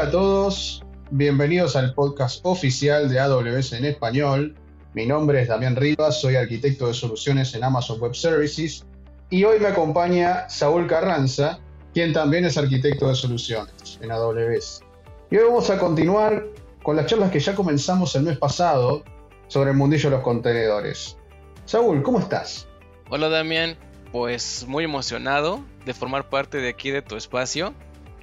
Hola a todos, bienvenidos al podcast oficial de AWS en español. Mi nombre es Damián Rivas, soy arquitecto de soluciones en Amazon Web Services y hoy me acompaña Saúl Carranza, quien también es arquitecto de soluciones en AWS. Y hoy vamos a continuar con las charlas que ya comenzamos el mes pasado sobre el mundillo de los contenedores. Saúl, ¿cómo estás? Hola Damián, pues muy emocionado de formar parte de aquí de tu espacio.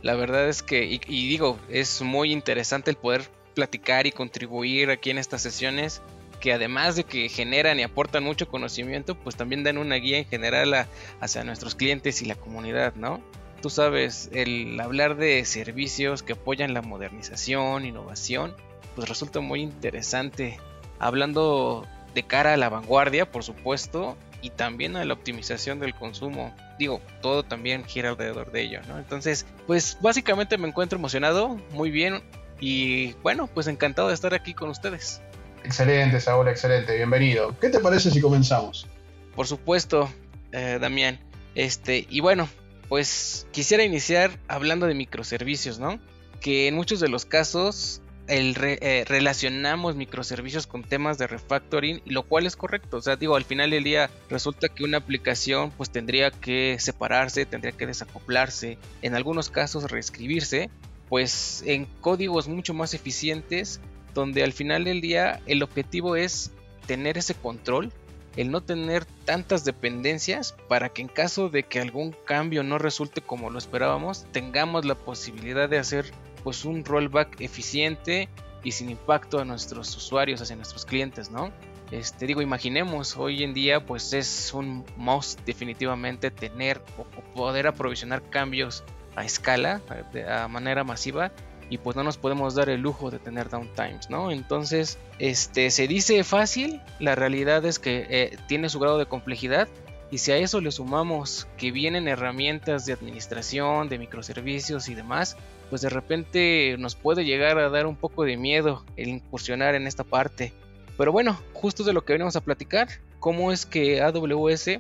La verdad es que, y, digo, es muy interesante el poder platicar y contribuir aquí en estas sesiones que además de que generan y aportan mucho conocimiento, pues también dan una guía en general hacia nuestros clientes y la comunidad, ¿no? Tú sabes, el hablar de servicios que apoyan la modernización, innovación, pues resulta muy interesante. Hablando de cara a la vanguardia, por supuesto, y también a la optimización del consumo. Digo, todo también gira alrededor de ello, ¿no? Entonces, pues básicamente me encuentro emocionado, muy bien y bueno, pues encantado de estar aquí con ustedes. Excelente, Saúl, excelente, bienvenido. ¿Qué te parece si comenzamos? Por supuesto, eh, Damián. Este, y bueno, pues quisiera iniciar hablando de microservicios, ¿no? Que en muchos de los casos el eh, relacionamos microservicios con temas de refactoring, lo cual es correcto. O sea, digo, al final del día resulta que una aplicación pues tendría que separarse, tendría que desacoplarse, en algunos casos reescribirse, pues en códigos mucho más eficientes, donde al final del día el objetivo es tener ese control, el no tener tantas dependencias para que en caso de que algún cambio no resulte como lo esperábamos, tengamos la posibilidad de hacer pues un rollback eficiente y sin impacto a nuestros usuarios, hacia nuestros clientes, ¿no? Este, digo, imaginemos, hoy en día pues es un must definitivamente tener o, poder aprovisionar cambios a escala, a, manera masiva, y pues no nos podemos dar el lujo de tener downtimes, ¿no? Entonces, este, se dice fácil, la realidad es que eh, tiene su grado de complejidad, y si a eso le sumamos que vienen herramientas de administración, de microservicios y demás, pues de repente nos puede llegar a dar un poco de miedo el incursionar en esta parte. Pero bueno, justo de lo que venimos a platicar, cómo es que AWS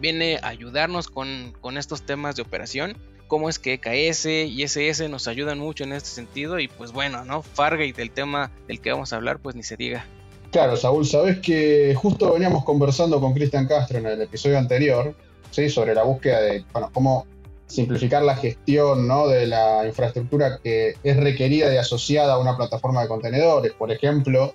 viene a ayudarnos con, estos temas de operación, cómo es que KS y SS nos ayudan mucho en este sentido y pues bueno, ¿no? Fargate, del tema del que vamos a hablar, pues ni se diga. Claro, Saúl, sabes que justo veníamos conversando con Cristian Castro en el episodio anterior, ¿sí? Sobre la búsqueda de, bueno, cómo simplificar la gestión ¿no? de la infraestructura que es requerida y asociada a una plataforma de contenedores, por ejemplo,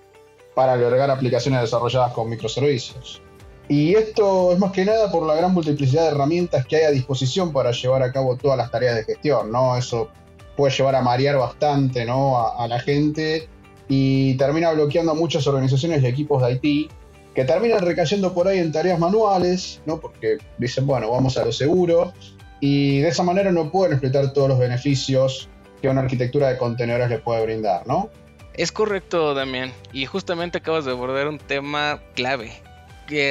para albergar aplicaciones desarrolladas con microservicios. Y esto es más que nada por la gran multiplicidad de herramientas que hay a disposición para llevar a cabo todas las tareas de gestión, ¿no? Eso puede llevar a marear bastante, ¿no? A, la gente y termina bloqueando a muchas organizaciones y equipos de IT que terminan recayendo por ahí en tareas manuales, ¿no? Porque dicen, bueno, vamos a lo seguro, y de esa manera no pueden explotar todos los beneficios que una arquitectura de contenedores le puede brindar, ¿no? Es correcto, Damián, y justamente acabas de abordar un tema clave.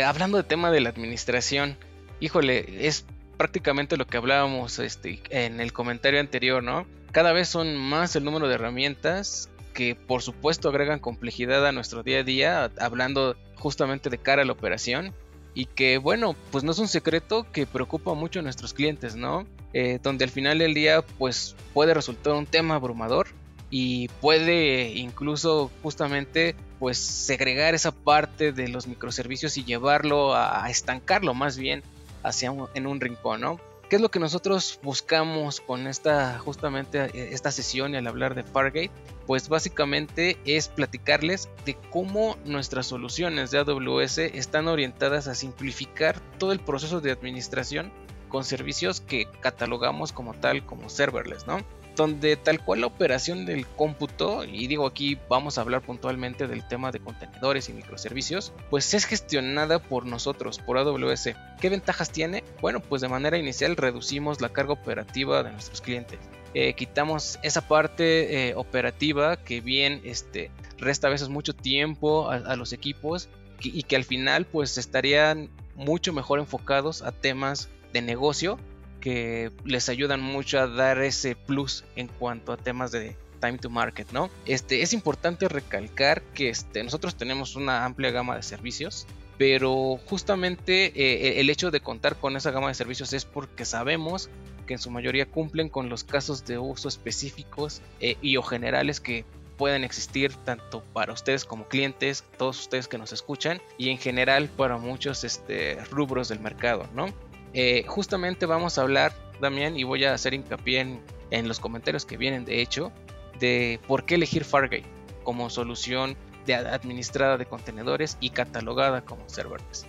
Hablando de tema de la administración, híjole, es prácticamente lo que hablábamos este, en el comentario anterior, ¿no? Cada vez son más el número de herramientas que por supuesto agregan complejidad a nuestro día a día, hablando justamente de cara a la operación y que bueno, pues no es un secreto que preocupa mucho a nuestros clientes, ¿no? Eh, donde al final del día pues puede resultar un tema abrumador y puede incluso justamente pues segregar esa parte de los microservicios y llevarlo a, estancarlo más bien hacia en un rincón, ¿no? ¿Qué es lo que nosotros buscamos con esta justamente eh, esta sesión y al hablar de Fargate? Pues básicamente es platicarles de cómo nuestras soluciones de AWS están orientadas a simplificar todo el proceso de administración con servicios que catalogamos como tal como serverless, ¿no? Donde tal cual la operación del cómputo, y digo aquí vamos a hablar puntualmente del tema de contenedores y microservicios, pues es gestionada por nosotros, por AWS. ¿Qué ventajas tiene? Bueno, pues de manera inicial reducimos la carga operativa de nuestros clientes. Eh, quitamos esa parte eh, operativa que bien este, resta a veces mucho tiempo a, los equipos y que al final pues estarían mucho mejor enfocados a temas de negocio que les ayudan mucho a dar ese plus en cuanto a temas de time to market, ¿no? Este, es importante recalcar que este, nosotros tenemos una amplia gama de servicios, pero justamente eh, el hecho de contar con esa gama de servicios es porque sabemos que en su mayoría cumplen con los casos de uso específicos eh, y o generales que pueden existir tanto para ustedes como clientes, todos ustedes que nos escuchan y en general para muchos este, rubros del mercado, ¿no? Eh, justamente vamos a hablar, Damián, y voy a hacer hincapié en, los comentarios que vienen de hecho, de por qué elegir Fargate como solución de administrada de contenedores y catalogada como serverless.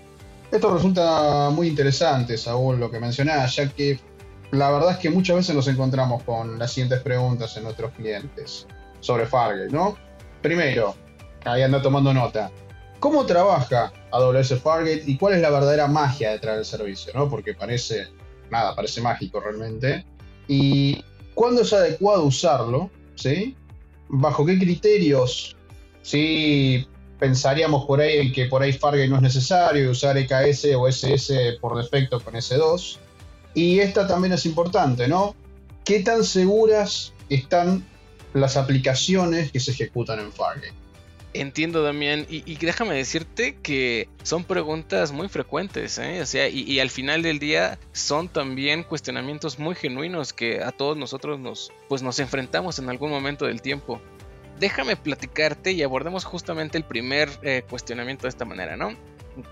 Esto resulta muy interesante, Saúl, lo que mencionás, ya que la verdad es que muchas veces nos encontramos con las siguientes preguntas en nuestros clientes sobre Fargate, ¿no? Primero, ahí anda tomando nota. ¿Cómo trabaja AWS Fargate y cuál es la verdadera magia detrás del servicio, ¿no? Porque parece, nada, parece mágico realmente. ¿Y cuándo es adecuado usarlo? ¿Sí? ¿Bajo qué criterios? ¿Sí? Pensaríamos por ahí en que por ahí Fargate no es necesario usar EKS o SS por defecto con S2. Y esta también es importante, ¿no? ¿Qué tan seguras están las aplicaciones que se ejecutan en Fargate. Entiendo, Damián, y, déjame decirte que son preguntas muy frecuentes, ¿eh? o sea, y, al final del día son también cuestionamientos muy genuinos que a todos nosotros nos, pues nos enfrentamos en algún momento del tiempo. Déjame platicarte y abordemos justamente el primer eh, cuestionamiento de esta manera, ¿no?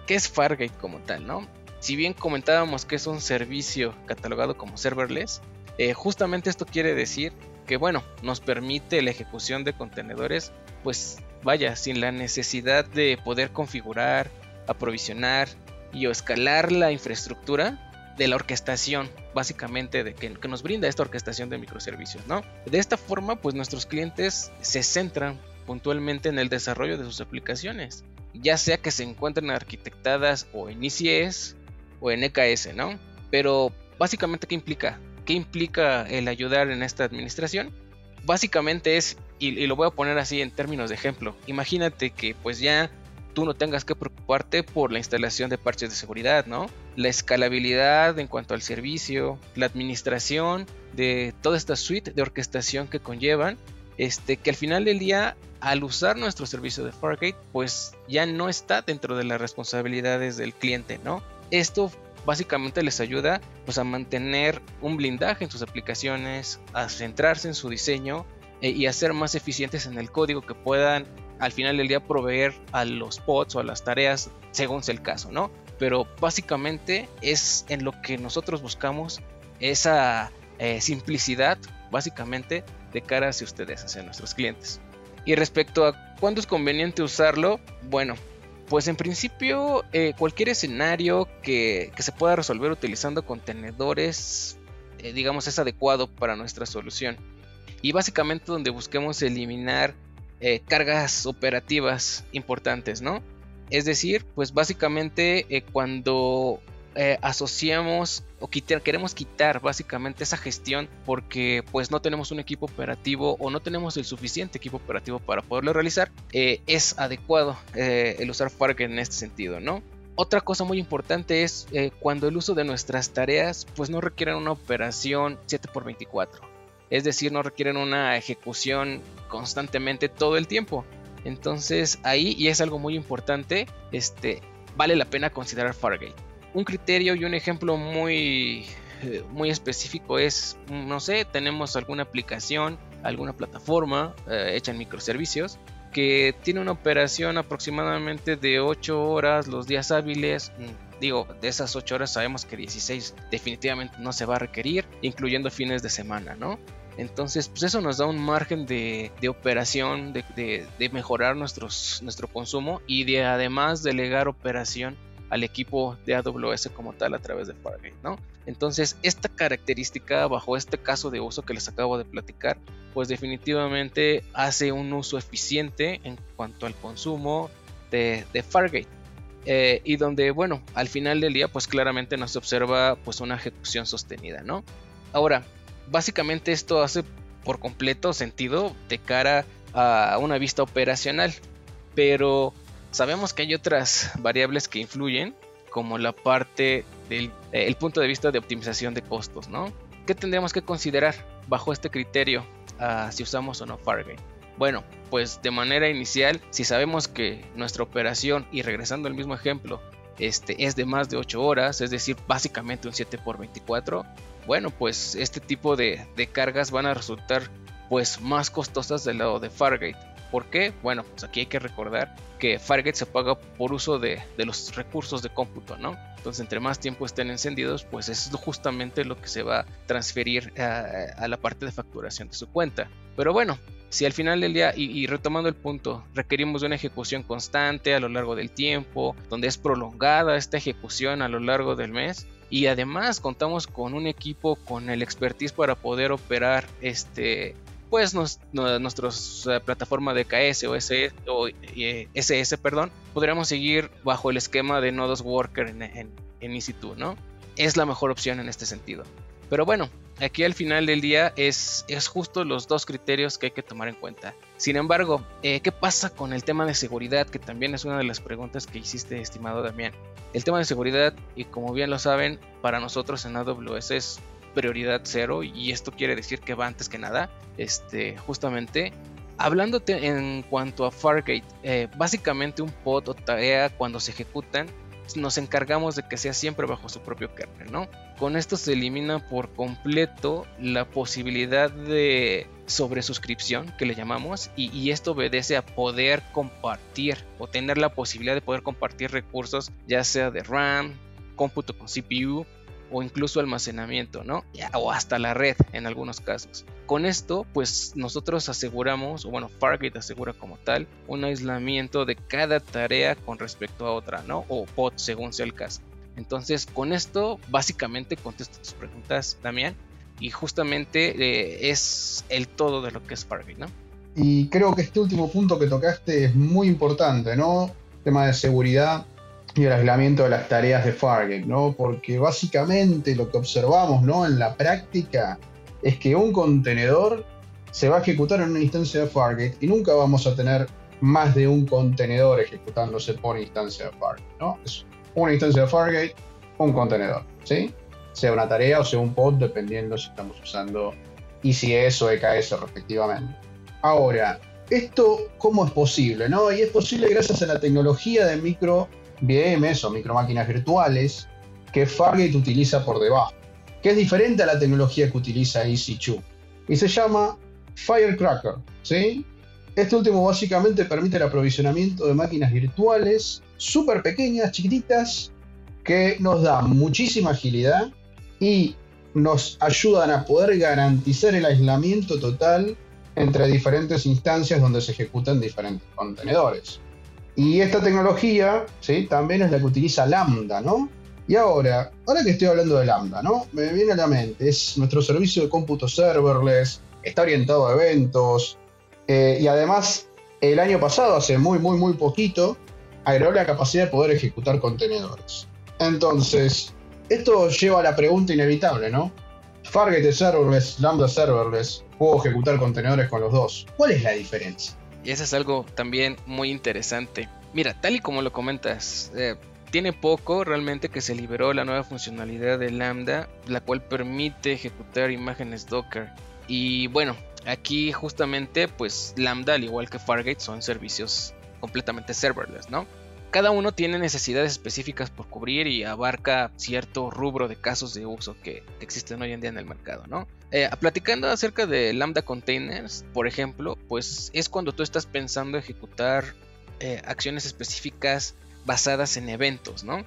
¿Qué es Fargate como tal, no? Si bien comentábamos que es un servicio catalogado como serverless, eh, justamente esto quiere decir que bueno, nos permite la ejecución de contenedores, pues vaya, sin la necesidad de poder configurar, aprovisionar y o escalar la infraestructura de la orquestación, básicamente de que, nos brinda esta orquestación de microservicios, ¿no? De esta forma, pues nuestros clientes se centran puntualmente en el desarrollo de sus aplicaciones, ya sea que se encuentren arquitectadas o en ICS o en EKS, ¿no? Pero básicamente, ¿qué implica? ¿Qué implica el ayudar en esta administración? Básicamente es, y, lo voy a poner así en términos de ejemplo, imagínate que pues ya tú no tengas que preocuparte por la instalación de parches de seguridad, ¿no? La escalabilidad en cuanto al servicio, la administración de toda esta suite de orquestación que conllevan, este, que al final del día, al usar nuestro servicio de Fargate, pues ya no está dentro de las responsabilidades del cliente, ¿no? Esto básicamente les ayuda pues, a mantener un blindaje en sus aplicaciones, a centrarse en su diseño eh, y a ser más eficientes en el código que puedan al final del día proveer a los pods o a las tareas según sea el caso, ¿no? Pero básicamente es en lo que nosotros buscamos esa eh, simplicidad, básicamente, de cara hacia ustedes, hacia nuestros clientes. Y respecto a cuándo es conveniente usarlo, bueno, pues en principio, eh, cualquier escenario que, se pueda resolver utilizando contenedores, eh, digamos, es adecuado para nuestra solución. Y básicamente donde busquemos eliminar eh, cargas operativas importantes, ¿no? Es decir, pues básicamente cuando eh, asociamos o queremos quitar básicamente esa gestión porque pues no tenemos un equipo operativo o no tenemos el suficiente equipo operativo para poderlo realizar, eh, es adecuado eh, el usar Fargate en este sentido, ¿no? Otra cosa muy importante es cuando el uso de nuestras tareas pues no requieren una operación 7x24. Es decir, no requieren una ejecución constantemente todo el tiempo. Entonces ahí, y es algo muy importante, este, vale la pena considerar Fargate un criterio y un ejemplo muy, eh, muy específico es, no sé, tenemos alguna aplicación, alguna plataforma eh, hecha en microservicios que tiene una operación aproximadamente de 8 horas los días hábiles. Mm, digo, de esas 8 horas sabemos que 16 definitivamente no se va a requerir, incluyendo fines de semana, ¿no? Entonces, pues eso nos da un margen de, operación, de, de, mejorar nuestros, nuestro consumo y de además delegar operación al equipo de AWS como tal a través de Fargate, ¿no? Entonces, esta característica bajo este caso de uso que les acabo de platicar, pues definitivamente hace un uso eficiente en cuanto al consumo de, Fargate. Eh, y donde, bueno, al final del día, pues claramente nos observa pues una ejecución sostenida, ¿no? Ahora, básicamente esto hace por completo sentido de cara a una vista operacional, pero Sabemos que hay otras variables que influyen, como la parte del el punto de vista de optimización de costos, ¿no? ¿Qué tendríamos que considerar bajo este criterio uh, si usamos o no Fargate? Bueno, pues de manera inicial, si sabemos que nuestra operación, y regresando al mismo ejemplo, este, es de más de 8 horas, es decir, básicamente un 7 por 24, bueno, pues este tipo de, cargas van a resultar pues más costosas del lado de Fargate. ¿Por qué? Bueno, pues aquí hay que recordar que Fargate se paga por uso de, los recursos de cómputo, ¿no? Entonces, entre más tiempo estén encendidos, pues es justamente lo que se va a transferir a, la parte de facturación de su cuenta. Pero bueno, si al final del día, y, retomando el punto, requerimos una ejecución constante a lo largo del tiempo, donde es prolongada esta ejecución a lo largo del mes, y además contamos con un equipo con el expertise para poder operar este pues nos, nuestra plataforma de KS o SS, o, SS, eh, perdón, podríamos seguir bajo el esquema de nodos worker en, en, en EC2, ¿no? Es la mejor opción en este sentido. Pero bueno, aquí al final del día es, es justo los dos criterios que hay que tomar en cuenta. Sin embargo, eh, ¿qué pasa con el tema de seguridad? Que también es una de las preguntas que hiciste, estimado Damián. El tema de seguridad, y como bien lo saben, para nosotros en AWS es prioridad cero y esto quiere decir que va antes que nada. Este, justamente, hablándote en cuanto a Fargate, eh, básicamente un pod o tarea cuando se ejecutan nos encargamos de que sea siempre bajo su propio kernel, ¿no? Con esto se elimina por completo la posibilidad de sobresuscripción que le llamamos y, esto obedece a poder compartir o tener la posibilidad de poder compartir recursos ya sea de RAM, cómputo con CPU o incluso almacenamiento, ¿no? O hasta la red en algunos casos. Con esto, pues nosotros aseguramos, o bueno, Fargate asegura como tal, un aislamiento de cada tarea con respecto a otra, ¿no? O pod, según sea el caso. Entonces, con esto, básicamente contesto tus preguntas, Damián, y justamente eh, es el todo de lo que es Fargate, ¿no? Y creo que este último punto que tocaste es muy importante, ¿no? Tema de seguridad y el aislamiento de las tareas de Fargate, ¿no? Porque básicamente lo que observamos, ¿no? En la práctica es que un contenedor se va a ejecutar en una instancia de Fargate y nunca vamos a tener más de un contenedor ejecutándose por instancia de Fargate, ¿no? Es una instancia de Fargate, un contenedor, ¿sí? Sea una tarea o sea un pod, dependiendo si estamos usando ICS o EKS respectivamente. Ahora, ¿esto cómo es posible? ¿no? Y es posible gracias a la tecnología de micro VMs o micromáquinas virtuales que Fargate utiliza por debajo, que es diferente a la tecnología que utiliza EC2 y se llama Firecracker. ¿sí? Este último básicamente permite el aprovisionamiento de máquinas virtuales súper pequeñas, chiquititas, que nos dan muchísima agilidad y nos ayudan a poder garantizar el aislamiento total entre diferentes instancias donde se ejecutan diferentes contenedores. Y esta tecnología, ¿sí? También es la que utiliza Lambda, ¿no? Y ahora, ahora que estoy hablando de Lambda, ¿no? Me viene a la mente, es nuestro servicio de cómputo serverless, está orientado a eventos, eh, y además, el año pasado, hace muy, muy, muy poquito, agregó la capacidad de poder ejecutar contenedores. Entonces, esto lleva a la pregunta inevitable, ¿no? Fargate serverless, Lambda serverless, puedo ejecutar contenedores con los dos. ¿Cuál es la diferencia? Y eso es algo también muy interesante. Mira, tal y como lo comentas, eh, tiene poco realmente que se liberó la nueva funcionalidad de Lambda, la cual permite ejecutar imágenes Docker. Y bueno, aquí justamente pues Lambda, al igual que Fargate, son servicios completamente serverless, ¿no? Cada uno tiene necesidades específicas por cubrir y abarca cierto rubro de casos de uso que existen hoy en día en el mercado, ¿no? Eh, platicando acerca de Lambda Containers, por ejemplo, pues es cuando tú estás pensando ejecutar eh, acciones específicas basadas en eventos, ¿no?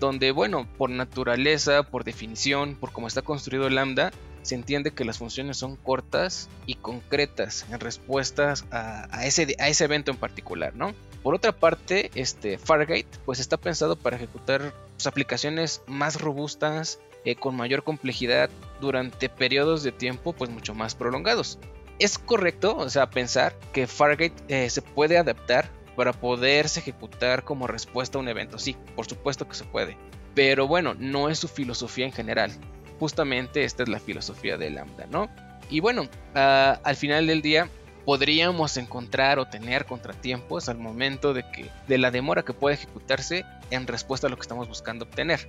Donde, bueno, por naturaleza, por definición, por cómo está construido Lambda, se entiende que las funciones son cortas y concretas en respuestas a, ese, a ese evento en particular, ¿no? Por otra parte, este Fargate pues está pensado para ejecutar pues, aplicaciones más robustas, eh, con mayor complejidad durante periodos de tiempo pues mucho más prolongados. Es correcto, o sea, pensar que Fargate eh, se puede adaptar para poderse ejecutar como respuesta a un evento. Sí, por supuesto que se puede. Pero bueno, no es su filosofía en general. Justamente esta es la filosofía de Lambda, ¿no? Y bueno, ah, al final del día, podríamos encontrar o tener contratiempos al momento de que de la demora que puede ejecutarse en respuesta a lo que estamos buscando obtener.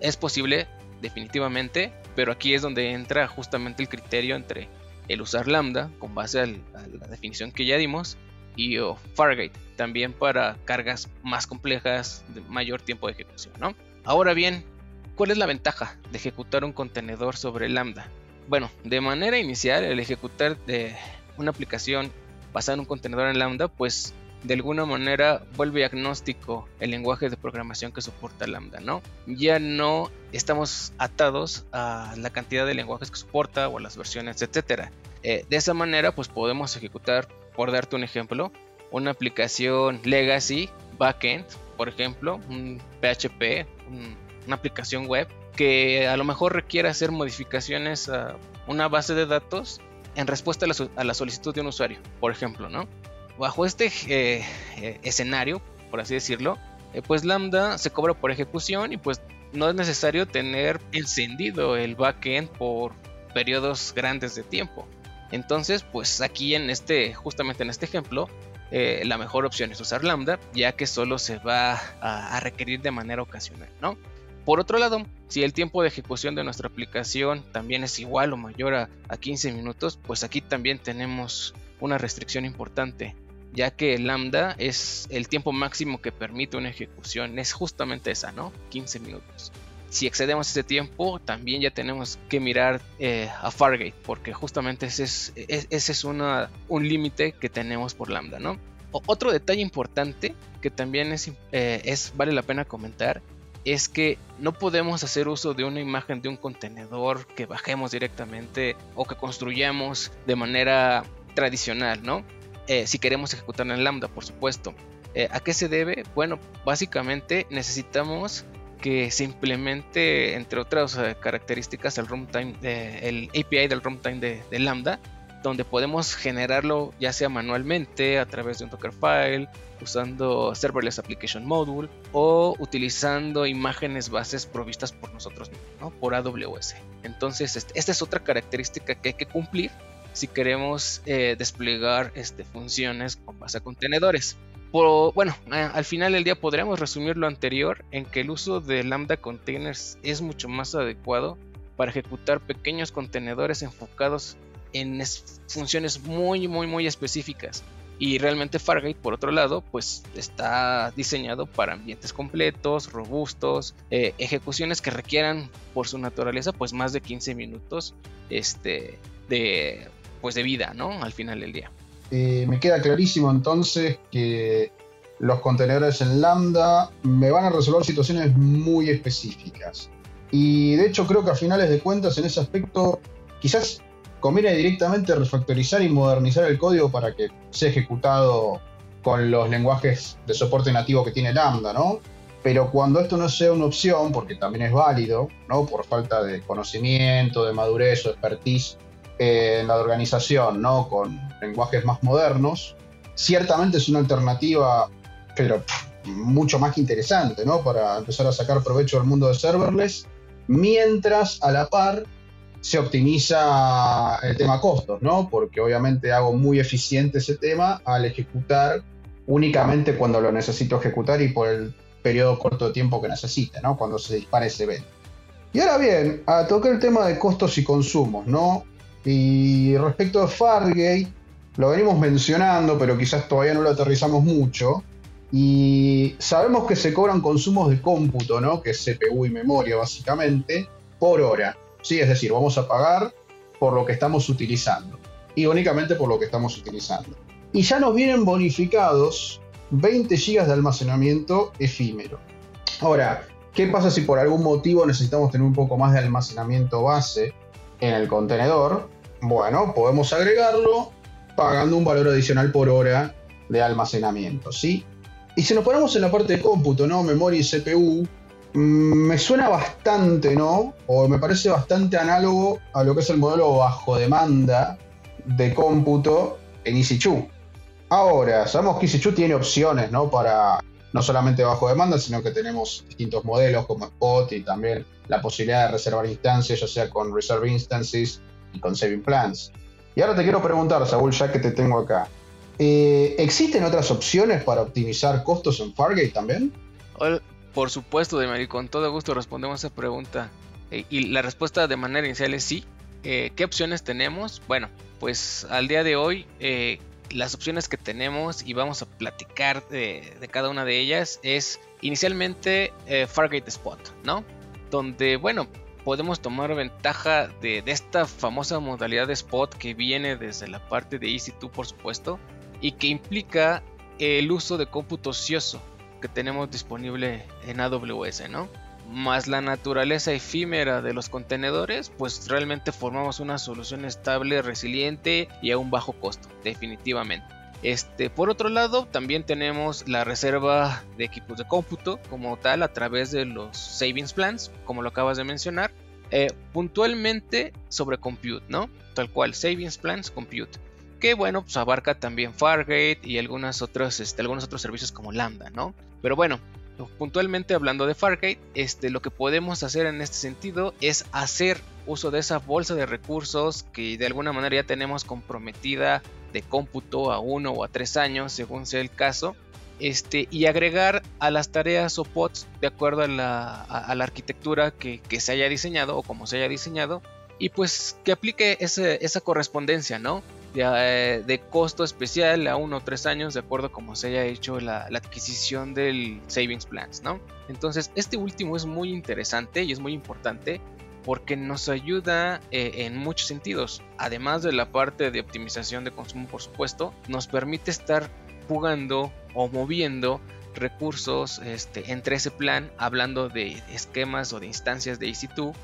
Es posible, definitivamente, pero aquí es donde entra justamente el criterio entre el usar lambda con base a la definición que ya dimos y Fargate también para cargas más complejas de mayor tiempo de ejecución, ¿no? Ahora bien, ¿Cuál es la ventaja de ejecutar un contenedor sobre Lambda? Bueno, de manera inicial, el ejecutar de una aplicación basada en un contenedor en Lambda, pues de alguna manera vuelve agnóstico el lenguaje de programación que soporta Lambda, ¿no? Ya no estamos atados a la cantidad de lenguajes que soporta o a las versiones, etcétera. Eh, de esa manera, pues podemos ejecutar, por darte un ejemplo, una aplicación legacy backend, por ejemplo, un PHP, una aplicación web que a lo mejor requiere hacer modificaciones a una base de datos en respuesta a la, solicitud de un usuario, por ejemplo, ¿no? Bajo este eh, eh, escenario, por así decirlo, eh, pues Lambda se cobra por ejecución y pues no es necesario tener encendido el backend por periodos grandes de tiempo. Entonces, pues aquí en este, justamente en este ejemplo, la mejor opción es usar Lambda, ya que solo se va a, a requerir de manera ocasional, ¿no? Por otro lado, si el tiempo de ejecución de nuestra aplicación también es igual o mayor a, 15 minutos, pues aquí también tenemos una restricción importante, ya que lambda es el tiempo máximo que permite una ejecución, es justamente esa, ¿no? 15 minutos. Si excedemos ese tiempo, también ya tenemos que mirar eh, a Fargate, porque justamente ese es, ese es una, un límite que tenemos por lambda, ¿no? otro detalle importante que también es, eh, es, vale la pena comentar es que no podemos hacer uso de una imagen de un contenedor que bajemos directamente o que construyamos de manera tradicional, ¿no? Eh, si queremos ejecutar en Lambda, por supuesto. Eh, ¿A qué se debe? Bueno, básicamente necesitamos que se implemente, entre otras características, el runtime, el API del runtime de Lambda, donde podemos generarlo ya sea manualmente a través de un Dockerfile, usando Serverless Application Module o utilizando imágenes bases provistas por nosotros mismos, por AWS. Entonces, este, esta es otra característica que hay que cumplir si queremos eh, desplegar este, funciones con base a contenedores. bueno, al final del día podríamos resumir lo anterior en que el uso de Lambda Containers es mucho más adecuado para ejecutar pequeños contenedores enfocados en funciones muy, muy, muy específicas. Y realmente Fargate, por otro lado, pues está diseñado para ambientes completos, robustos, eh, ejecuciones que requieran por su naturaleza pues más de 15 minutos este, de, pues de vida, ¿no? Al final del día. Eh, me queda clarísimo entonces que los contenedores en Lambda me van a resolver situaciones muy específicas. Y de hecho creo que a finales de cuentas en ese aspecto quizás conviene directamente refactorizar y modernizar el código para que sea ejecutado con los lenguajes de soporte nativo que tiene Lambda, ¿no? Pero cuando esto no sea una opción, porque también es válido, ¿no? Por falta de conocimiento, de madurez o expertise en la organización, ¿no? Con lenguajes más modernos, ciertamente es una alternativa, pero mucho más interesante, ¿no? Para empezar a sacar provecho del mundo de serverless, mientras a la par se optimiza el tema costos, ¿no? Porque obviamente hago muy eficiente ese tema al ejecutar únicamente cuando lo necesito ejecutar y por el periodo corto de tiempo que necesite, ¿no? Cuando se dispare ese evento. Y ahora bien, a tocar el tema de costos y consumos, ¿no? Y respecto a Fargate, lo venimos mencionando, pero quizás todavía no lo aterrizamos mucho. Y sabemos que se cobran consumos de cómputo, ¿no? Que es CPU y memoria, básicamente, por hora. ¿Sí? Es decir, vamos a pagar por lo que estamos utilizando y únicamente por lo que estamos utilizando. Y ya nos vienen bonificados 20 GB de almacenamiento efímero. Ahora, ¿qué pasa si por algún motivo necesitamos tener un poco más de almacenamiento base en el contenedor? Bueno, podemos agregarlo pagando un valor adicional por hora de almacenamiento, ¿sí? Y si nos ponemos en la parte de cómputo, ¿no? Memoria y CPU, me suena bastante, ¿no? O me parece bastante análogo a lo que es el modelo bajo demanda de cómputo en EasyChu. Ahora, sabemos que EasyChu tiene opciones, ¿no? Para no solamente bajo demanda, sino que tenemos distintos modelos como Spot y también la posibilidad de reservar instancias, ya sea con Reserve Instances y con Saving Plans. Y ahora te quiero preguntar, Saúl, ya que te tengo acá. Eh, ¿Existen otras opciones para optimizar costos en Fargate también? Por supuesto, de con todo gusto respondemos a esa pregunta. Eh, y la respuesta de manera inicial es sí. Eh, ¿Qué opciones tenemos? Bueno, pues al día de hoy eh, las opciones que tenemos y vamos a platicar de, cada una de ellas es inicialmente Fargate Spot, ¿no? donde, bueno, podemos tomar ventaja de, esta famosa modalidad de spot que viene desde la parte de EC2, por supuesto, y que implica el uso de cómputo ocioso que tenemos disponible en AWS, ¿no? Más la naturaleza efímera de los contenedores, pues realmente formamos una solución estable, resiliente y a un bajo costo, definitivamente. Este, por otro lado, también tenemos la reserva de equipos de cómputo como tal a través de los savings plans, como lo acabas de mencionar, eh, puntualmente sobre compute, ¿no? Tal cual, savings plans, compute. Que bueno, pues abarca también Fargate y algunas otras, este, algunos otros servicios como Lambda, ¿no? Pero bueno, puntualmente hablando de Fargate, este, lo que podemos hacer en este sentido es hacer uso de esa bolsa de recursos que de alguna manera ya tenemos comprometida de cómputo a uno o a tres años, según sea el caso, este, y agregar a las tareas o pods de acuerdo a la, arquitectura que, se haya diseñado o como se haya diseñado, y pues que aplique esa correspondencia, ¿no? Eh, de, costo especial a uno o tres años de acuerdo a como se haya hecho la, adquisición del savings plans, ¿no? Entonces este último es muy interesante y es muy importante porque nos ayuda eh, en muchos sentidos. Además de la parte de optimización de consumo, por supuesto, nos permite estar jugando o moviendo recursos este, entre ese plan, hablando de esquemas o de instancias de EC2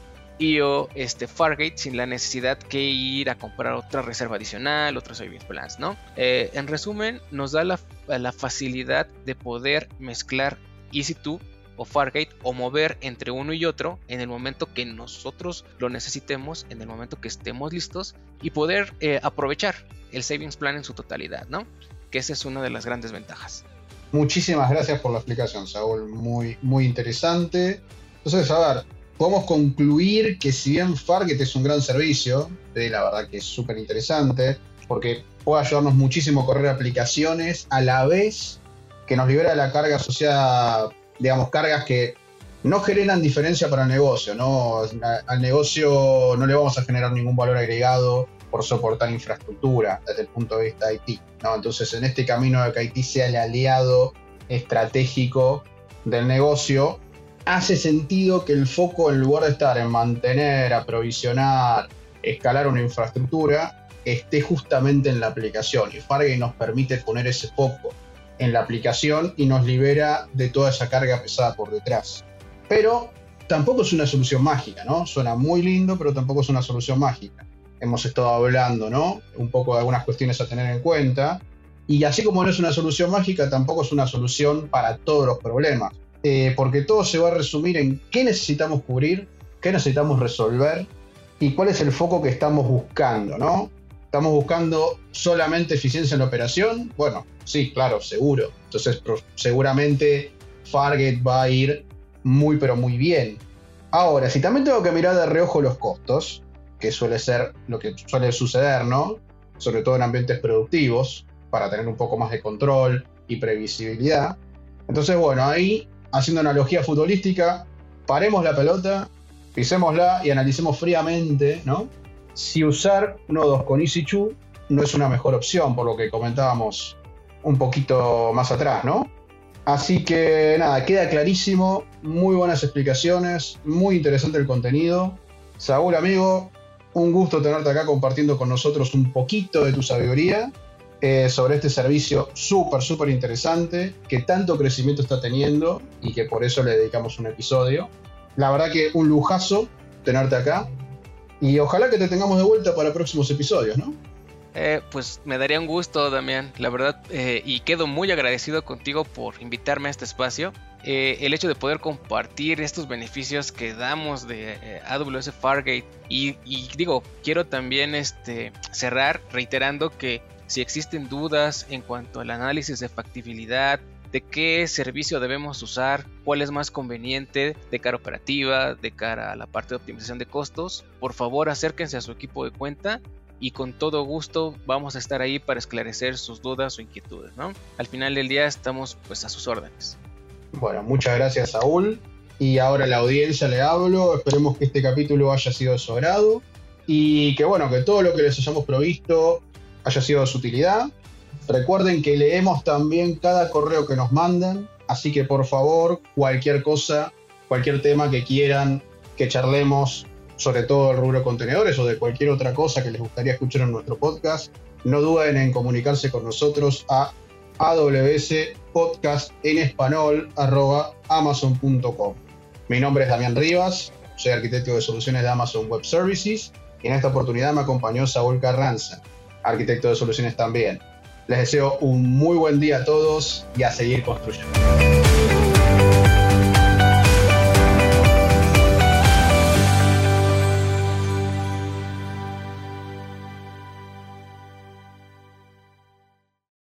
y este Fargate sin la necesidad que ir a comprar otra reserva adicional, otros savings plans, ¿no? Eh, en resumen, nos da la, la facilidad de poder mezclar EC2 o Fargate o mover entre uno y otro en el momento que nosotros lo necesitemos, en el momento que estemos listos y poder eh, aprovechar el savings plan en su totalidad, ¿no? Que esa es una de las grandes ventajas. Muchísimas gracias por la explicación, Saúl. Muy, muy interesante. Entonces, a ver, podemos concluir que si bien Fargate es un gran servicio, la verdad que es súper interesante, porque puede ayudarnos muchísimo a correr aplicaciones a la vez que nos libera la carga asociada digamos, cargas que no generan diferencia para el negocio, ¿no? Al negocio no le vamos a generar ningún valor agregado por soportar infraestructura desde el punto de vista de IT, ¿no? Entonces, en este camino de que IT sea el aliado estratégico del negocio, hace sentido que el foco, en lugar de estar en mantener, aprovisionar, escalar una infraestructura, esté justamente en la aplicación. Y Fargate nos permite poner ese foco en la aplicación y nos libera de toda esa carga pesada por detrás. Pero tampoco es una solución mágica, ¿no? Suena muy lindo, pero tampoco es una solución mágica. Hemos estado hablando, ¿no? Un poco de algunas cuestiones a tener en cuenta. Y así como no es una solución mágica, tampoco es una solución para todos los problemas. Eh, porque todo se va a resumir en qué necesitamos cubrir, qué necesitamos resolver y cuál es el foco que estamos buscando, ¿no? ¿Estamos buscando solamente eficiencia en la operación? Bueno, sí, claro, seguro. Entonces, seguramente Fargate va a ir muy, pero muy bien. Ahora, si también tengo que mirar de reojo los costos, que suele ser lo que suele suceder, ¿no? Sobre todo en ambientes productivos, para tener un poco más de control y previsibilidad. Entonces, bueno, ahí, haciendo analogía futbolística, paremos la pelota, pisémosla y analicemos fríamente, ¿no? si usar nodos con EC2 no es una mejor opción, por lo que comentábamos un poquito más atrás, ¿no? Así que nada, queda clarísimo, muy buenas explicaciones, muy interesante el contenido. Saúl, amigo, un gusto tenerte acá compartiendo con nosotros un poquito de tu sabiduría eh, sobre este servicio súper, súper interesante, que tanto crecimiento está teniendo y que por eso le dedicamos un episodio. La verdad que un lujazo tenerte acá y ojalá que te tengamos de vuelta para próximos episodios, ¿no? Eh, pues me daría un gusto, Damián, la verdad, eh, y quedo muy agradecido contigo por invitarme a este espacio. El hecho de poder compartir estos beneficios que damos de AWS Fargate y, y, digo, quiero también este, cerrar reiterando que si existen dudas en cuanto al análisis de factibilidad, de qué servicio debemos usar, cuál es más conveniente de cara operativa, de cara a la parte de optimización de costos, por favor acérquense a su equipo de cuenta y con todo gusto vamos a estar ahí para esclarecer sus dudas o inquietudes, ¿no? Al final del día estamos pues a sus órdenes. Bueno, muchas gracias Saúl. Y ahora la audiencia le hablo, esperemos que este capítulo haya sido agrado y que bueno, que todo lo que les hayamos provisto haya sido de su utilidad Recuerden que leemos también cada correo que nos mandan, así que por favor, cualquier cosa, cualquier tema que quieran que charlemos sobre todo el rubro contenedores o de cualquier otra cosa que les gustaría escuchar en nuestro podcast, no duden en comunicarse con nosotros a aws podcast en español amazon.com. Mi nombre es Damián Rivas, soy arquitecto de soluciones de Amazon Web Services y en esta oportunidad me acompañó Saúl Carranza, arquitecto de soluciones también. Les deseo un muy buen día a todos y a seguir construyendo.